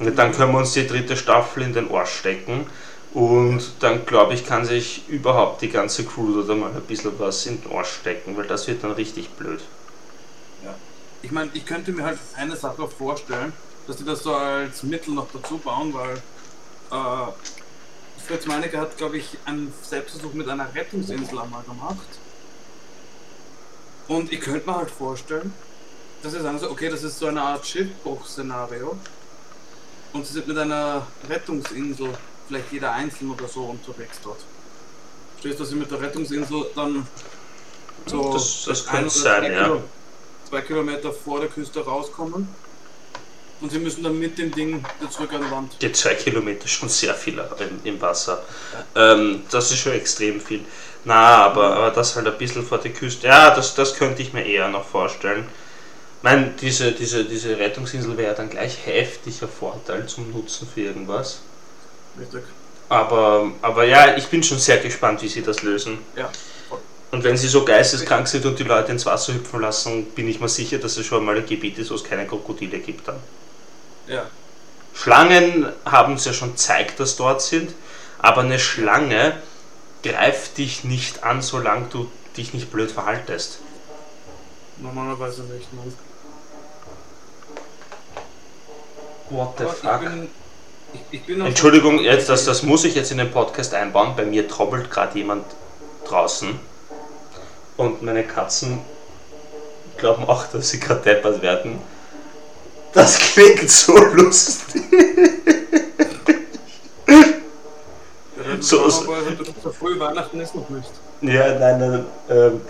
Dann können wir uns die dritte Staffel in den Arsch stecken und dann glaube ich, kann sich überhaupt die ganze Crew da mal ein bisschen was in den Arsch stecken, weil das wird dann richtig blöd.
Ja. Ich meine, ich könnte mir halt eine Sache vorstellen, dass die das so als Mittel noch dazu bauen, weil äh, Fritz Meinecke hat, glaube ich, einen Selbstversuch mit einer Rettungsinsel einmal gemacht. Und ich könnte mir halt vorstellen, dass sie sagen so, okay, das ist so eine Art Schiffbruch-Szenario. Und sie sind mit einer Rettungsinsel, vielleicht jeder einzeln oder so, unterwegs dort. Stehst du, dass sie mit der Rettungsinsel dann so
das, das könnte sein, ja. Kilo,
zwei Kilometer vor der Küste rauskommen und sie müssen dann mit dem Ding zurück an die Wand.
Die zwei Kilometer schon sehr viel im, im Wasser. Ja. Ähm, das ist schon extrem viel. Na, aber, aber das halt ein bisschen vor der Küste. Ja, das, das könnte ich mir eher noch vorstellen. Ich meine, diese, diese, diese Rettungsinsel wäre dann gleich heftiger Vorteil zum Nutzen für irgendwas. Richtig. Aber, aber ja, ich bin schon sehr gespannt, wie sie das lösen. Ja. Und wenn sie so geisteskrank sind und die Leute ins Wasser hüpfen lassen, bin ich mir sicher, dass es schon mal ein Gebiet ist, wo es keine Krokodile gibt dann. Ja. Schlangen haben es ja schon gezeigt, dass dort sind, aber eine Schlange greift dich nicht an, solange du dich nicht blöd verhaltest.
Normalerweise nicht, nein.
What the aber fuck? Ich bin, ich, ich Entschuldigung, jetzt, das, das muss ich jetzt in den Podcast einbauen. Bei mir trommelt gerade jemand draußen und meine Katzen glauben auch, dass sie gerade deppert werden. Das klingt so lustig.
so, so. Früh Weihnachten ist noch nicht.
Ja, nein, nein. Ähm,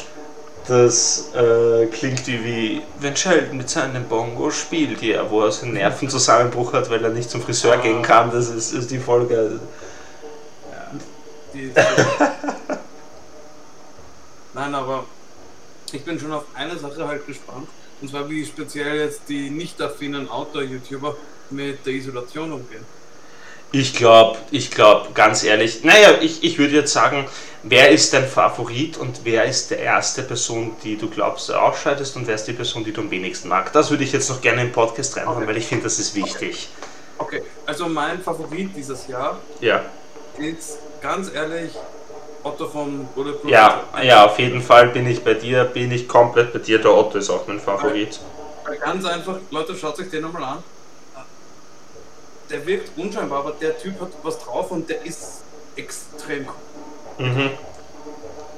das äh, klingt wie, wie wenn Sheldon mit seinem Bongo spielt, ja, wo er so einen Nervenzusammenbruch hat, weil er nicht zum Friseur ah. gehen kann. Das ist, ist die Folge.
Ja, die, Nein, aber ich bin schon auf eine Sache halt gespannt. Und zwar, wie speziell jetzt die nicht affinen Outdoor-YouTuber mit der Isolation umgehen.
Ich glaube, ich glaube, ganz ehrlich, naja, ich, ich würde jetzt sagen, wer ist dein Favorit und wer ist die erste Person, die du glaubst, du ausscheidest und wer ist die Person, die du am wenigsten mag? Das würde ich jetzt noch gerne im Podcast reinhauen, okay. weil ich finde, das ist wichtig.
Okay. okay, also mein Favorit dieses Jahr
ja.
ist ganz ehrlich Otto vom
Bulletproof. Ja, ja, auf jeden Fall bin ich bei dir, bin ich komplett bei dir. Der Otto ist auch mein Favorit.
Ganz einfach, Leute, schaut euch den nochmal an. Der wirkt unscheinbar, aber der Typ hat was drauf und der ist extrem cool. Mhm.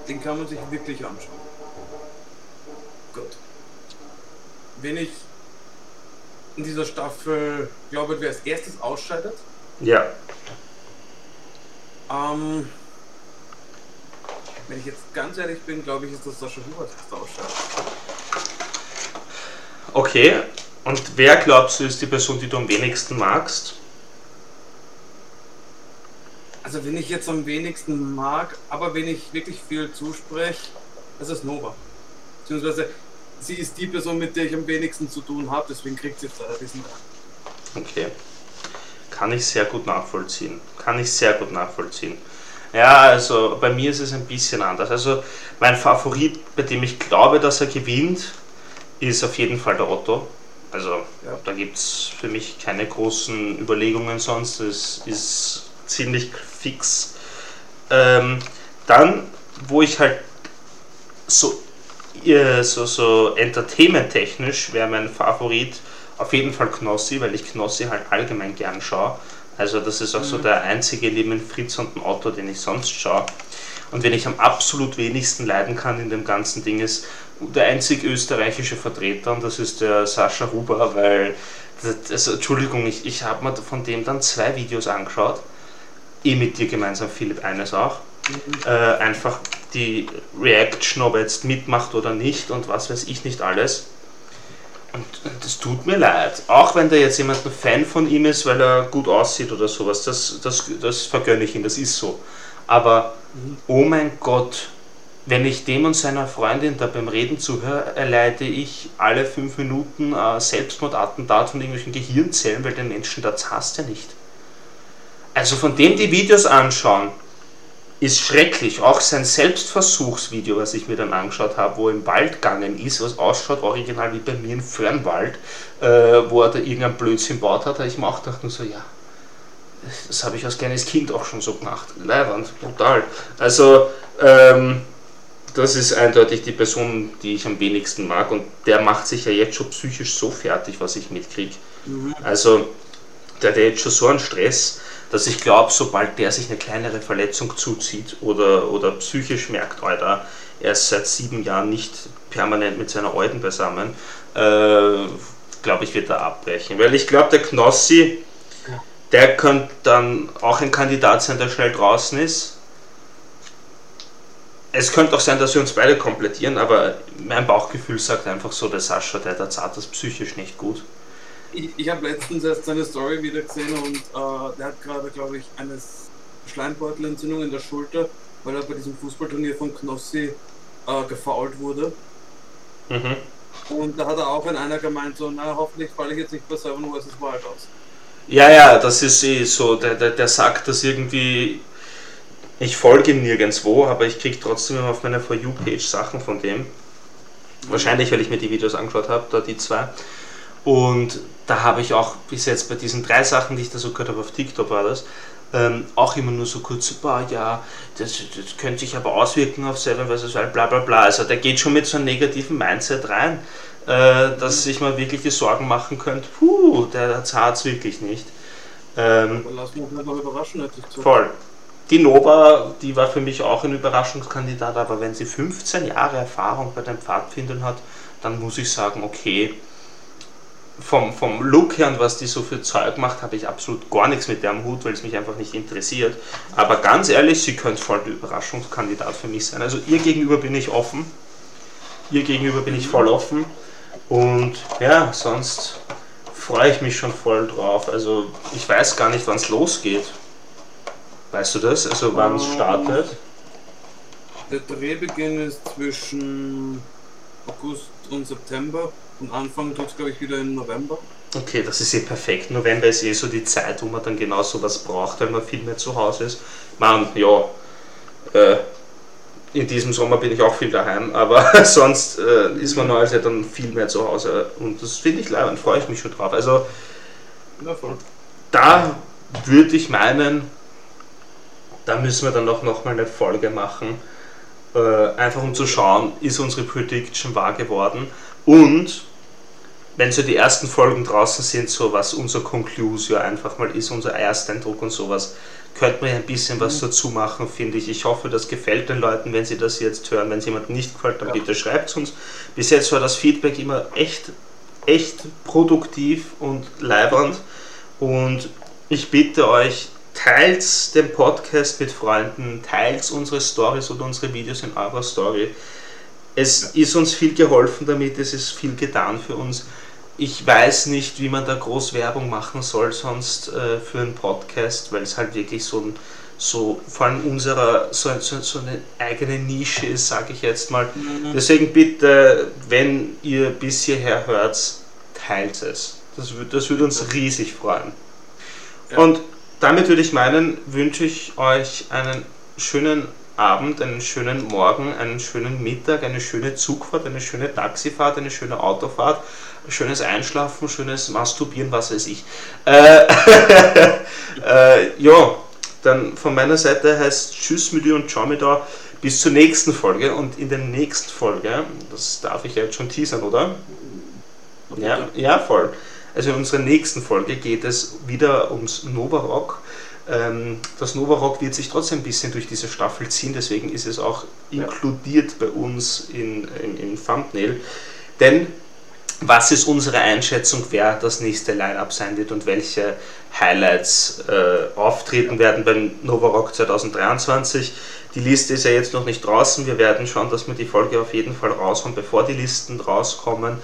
Den kann man sich wirklich anschauen. Gut. Wenn ich in dieser Staffel glaube, wer als erstes ausscheidet.
Ja.
Ähm, wenn ich jetzt ganz ehrlich bin, glaube ich, ist das Sascha Huber, der ausscheidet.
Okay. Und wer glaubst du ist die Person, die du am wenigsten magst?
Also wenn ich jetzt am wenigsten mag, aber wenn ich wirklich viel zuspreche, das ist Nova. Beziehungsweise sie ist die Person, mit der ich am wenigsten zu tun habe, deswegen kriegt sie jetzt leider diesen Rang.
Okay. Kann ich sehr gut nachvollziehen. Kann ich sehr gut nachvollziehen. Ja, also bei mir ist es ein bisschen anders. Also mein Favorit, bei dem ich glaube, dass er gewinnt, ist auf jeden Fall der Otto. Also ja. da gibt es für mich keine großen Überlegungen sonst. Es ist ziemlich fix. Ähm, dann, wo ich halt so, äh, so, so entertainment-technisch wäre mein Favorit auf jeden Fall Knossi, weil ich Knossi halt allgemein gern schaue. Also das ist auch mhm. so der einzige neben Fritz und dem Otto, den ich sonst schaue. Und wenn ich am absolut wenigsten leiden kann in dem ganzen Ding ist, der einzig österreichische Vertreter und das ist der Sascha Huber, weil, das, also, Entschuldigung, ich, ich habe mir von dem dann zwei Videos angeschaut, eh mit dir gemeinsam, Philipp, eines auch. Mhm. Äh, einfach die Reaction, ob er jetzt mitmacht oder nicht und was weiß ich nicht alles. Und das tut mir leid. Auch wenn da jetzt jemand ein Fan von ihm ist, weil er gut aussieht oder sowas, das, das, das vergönne ich ihm, das ist so. Aber, oh mein Gott, wenn ich dem und seiner Freundin da beim Reden zuhöre, erleide ich alle fünf Minuten ein Selbstmordattentat von irgendwelchen Gehirnzellen, weil den Menschen das hasst er nicht. Also von dem die Videos anschauen, ist schrecklich. Auch sein Selbstversuchsvideo, was ich mir dann angeschaut habe, wo er im Wald gegangen ist, was ausschaut original wie bei mir im Fernwald, äh, wo er da irgendein Blödsinn baut hat, habe ich mir auch gedacht, nur so, ja, das habe ich als kleines Kind auch schon so gemacht. Leiwand, brutal. Also, ähm, das ist eindeutig die Person, die ich am wenigsten mag und der macht sich ja jetzt schon psychisch so fertig, was ich mitkriege. Mhm. Also, der hat jetzt schon so einen Stress, dass ich glaube, sobald der sich eine kleinere Verletzung zuzieht oder, oder psychisch merkt, Alter, er ist seit sieben Jahren nicht permanent mit seiner Alten beisammen, äh, glaube ich, wird er abbrechen. Weil ich glaube, der Knossi, der könnte dann auch ein Kandidat sein, der schnell draußen ist. Es könnte auch sein, dass wir uns beide komplettieren, aber mein Bauchgefühl sagt einfach so, der Sascha, der, der zahlt das psychisch nicht gut
ich, ich habe letztens erst seine Story wieder gesehen und äh, der hat gerade, glaube ich, eine Schleimbeutelentzündung in der Schulter, weil er bei diesem Fußballturnier von Knossi äh, gefault wurde. Mhm. Und da hat er auch in einer gemeint, so, na hoffentlich falle ich jetzt nicht bei Seven vs. Wild aus.
Ja, ja, das ist eh so, der, der, der sagt das irgendwie, ich folge ihm nirgendwo, aber ich kriege trotzdem immer auf meiner For You-Page Sachen von dem. Wahrscheinlich, weil ich mir die Videos angeschaut habe, da die zwei. Und da habe ich auch bis jetzt bei diesen drei Sachen, die ich da so gehört habe, auf TikTok war das, ähm, auch immer nur so kurz, boah, ja, das, das könnte sich aber auswirken auf Seven vs. Wild, bla bla bla. Also der geht schon mit so einem negativen Mindset rein, äh, dass sich mal wirklich die Sorgen machen könnte, puh, der zahlt es wirklich nicht. Ähm, aber lass mich mal überraschen, hätte ich Voll. Die Nova, die war für mich auch ein Überraschungskandidat, aber wenn sie 15 Jahre Erfahrung bei den Pfadfindern hat, dann muss ich sagen, okay, vom, vom Look her und was die so für Zeug macht, habe ich absolut gar nichts mit der am Hut, weil es mich einfach nicht interessiert. Aber ganz ehrlich, sie könnte voll der Überraschungskandidat für mich sein. Also ihr gegenüber bin ich offen. Ihr gegenüber bin ich voll offen. Und ja, sonst freue ich mich schon voll drauf. Also ich weiß gar nicht, wann es losgeht. Weißt du das? Also wann es startet?
Der Drehbeginn ist zwischen August und September. Und anfangen tut es, glaube ich, wieder im November.
Okay, das ist eh perfekt. November ist eh so die Zeit, wo man dann genau so was braucht, weil man viel mehr zu Hause ist. Man, ja, äh, in diesem Sommer bin ich auch viel daheim, aber sonst äh, ist man normalerweise dann viel mehr zu Hause. Und das finde ich leid, freue ich mich schon drauf. Also, ja, da würde ich meinen, da müssen wir dann auch nochmal eine Folge machen, äh, einfach um zu schauen, ist unsere Prediction wahr geworden. Und wenn so die ersten Folgen draußen sind, so was unser Conclusio einfach mal ist, unser Ersteindruck und sowas, könnte man ja ein bisschen was mhm. dazu machen, finde ich. Ich hoffe, das gefällt den Leuten, wenn sie das jetzt hören. Wenn es jemandem nicht gefällt, dann ja. bitte schreibt es uns. Bis jetzt war das Feedback immer echt, echt produktiv und leibernd. Und ich bitte euch, teilt den Podcast mit Freunden, teilt unsere Stories oder unsere Videos in eurer Story. Es ist uns viel geholfen damit, es ist viel getan für uns. ich weiß nicht, wie man da groß Werbung machen soll, sonst äh, für einen Podcast, weil es halt wirklich so ein, so vor allem unserer, so, so, so eine eigene Nische ist, sage ich jetzt mal. Mhm. Deswegen bitte, wenn ihr bis hierher hört, teilt es. Das, das würde uns riesig freuen. Ja. Und damit würde ich meinen, wünsche ich euch einen schönen Abend, einen schönen Morgen, einen schönen Mittag, eine schöne Zugfahrt, eine schöne Taxifahrt, eine schöne Autofahrt, schönes Einschlafen, schönes Masturbieren, was weiß ich. Äh, äh, ja, dann von meiner Seite heißt Tschüss mit dir und ciao mit da. Bis zur nächsten Folge und in der nächsten Folge, das darf ich ja jetzt schon teasern, oder? Ja, ja, voll. Also in unserer nächsten Folge geht es wieder ums Nova Rock. Ähm, das Nova Rock wird sich trotzdem ein bisschen durch diese Staffel ziehen, deswegen ist es auch inkludiert bei uns in, in, im Thumbnail. Denn was ist unsere Einschätzung, wer das nächste Line-Up sein wird und welche Highlights äh, auftreten werden beim Nova Rock 2023. Die Liste ist ja jetzt noch nicht draußen. Wir werden schauen, dass wir die Folge auf jeden Fall raushauen, bevor die Listen rauskommen.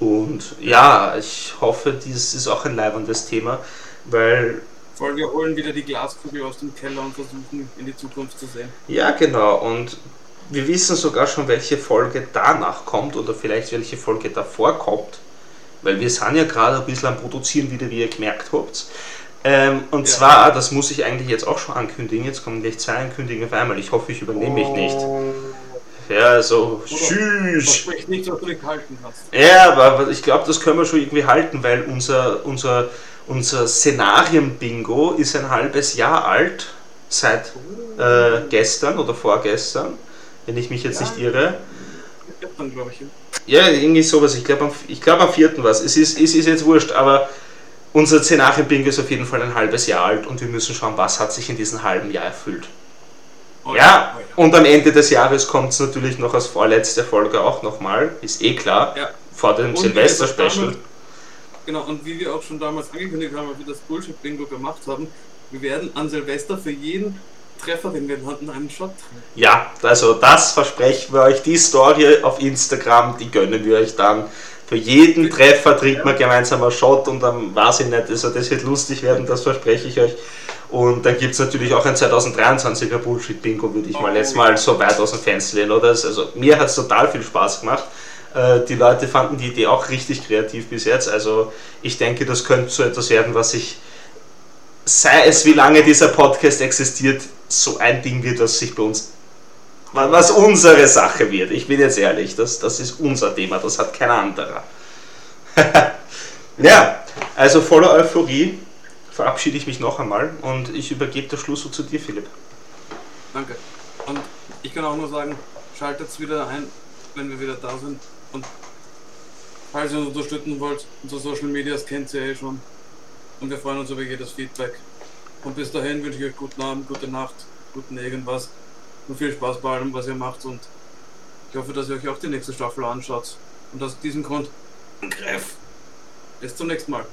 Und ja, ich hoffe, dieses ist auch ein leibendes Thema, weil.
Allem, wir holen wieder die Glaskugel aus dem Keller und versuchen in die Zukunft zu sehen.
Ja, genau. Und wir wissen sogar schon, welche Folge danach kommt oder vielleicht welche Folge davor kommt. Weil wir sind ja gerade ein bisschen am Produzieren wieder, wie ihr gemerkt habt. Ähm, und ja. zwar, das muss ich eigentlich jetzt auch schon ankündigen, jetzt kommen gleich zwei Ankündigungen auf einmal. Ich hoffe, ich übernehme mich nicht. Ja, so, tschüss. nicht, was du nicht halten kannst. Ja, aber ich glaube, das können wir schon irgendwie halten, weil unser, unser, unser Szenarien-Bingo ist ein halbes Jahr alt, seit äh, gestern oder vorgestern, wenn ich mich jetzt ja. nicht irre. Ich. Ja, irgendwie sowas. Ich glaube am, glaub am 4. was. Es ist, es ist jetzt wurscht, aber unser Szenarien-Bingo ist auf jeden Fall ein halbes Jahr alt und wir müssen schauen, was hat sich in diesem halben Jahr erfüllt. Oh ja, oh ja, und am Ende des Jahres kommt es natürlich noch als vorletzte Folge auch nochmal, ist eh klar, ja. vor dem Silvester-Special.
Genau, und wie wir auch schon damals angekündigt haben, als wir das Bullshit-Bingo gemacht haben, wir werden an Silvester für jeden Treffer, den wir hatten, einen Shot trinken.
Ja, also das versprechen wir euch. Die Story auf Instagram, die gönnen wir euch dann. Für jeden Treffer trinkt man gemeinsam einen Shot und dann weiß ich nicht, also das wird lustig werden, das verspreche ich euch. Und dann gibt es natürlich auch ein 2023er Bullshit-Bingo, würde ich mal oh, jetzt mal so weit aus dem Fenster lehnen. Oder? Also, mir hat es total viel Spaß gemacht. Äh, die Leute fanden die Idee auch richtig kreativ bis jetzt. Also ich denke, das könnte so etwas werden, was ich, sei es wie lange dieser Podcast existiert, so ein Ding wird, was sich bei uns, was unsere Sache wird. Ich bin jetzt ehrlich, das, das ist unser Thema, das hat kein anderer. ja, also voller Euphorie verabschiede ich mich noch einmal und ich übergebe das Schluss zu dir, Philipp.
Danke. Und ich kann auch nur sagen, schaltet es wieder ein, wenn wir wieder da sind. Und falls ihr uns unterstützen wollt, unsere Social Medias kennt ihr eh schon. Und wir freuen uns über jedes Feedback. Und bis dahin wünsche ich euch guten Abend, gute Nacht, guten irgendwas. Und viel Spaß bei allem, was ihr macht. Und ich hoffe, dass ihr euch auch die nächste Staffel anschaut. Und aus diesem Grund, Griff. Bis zum nächsten Mal.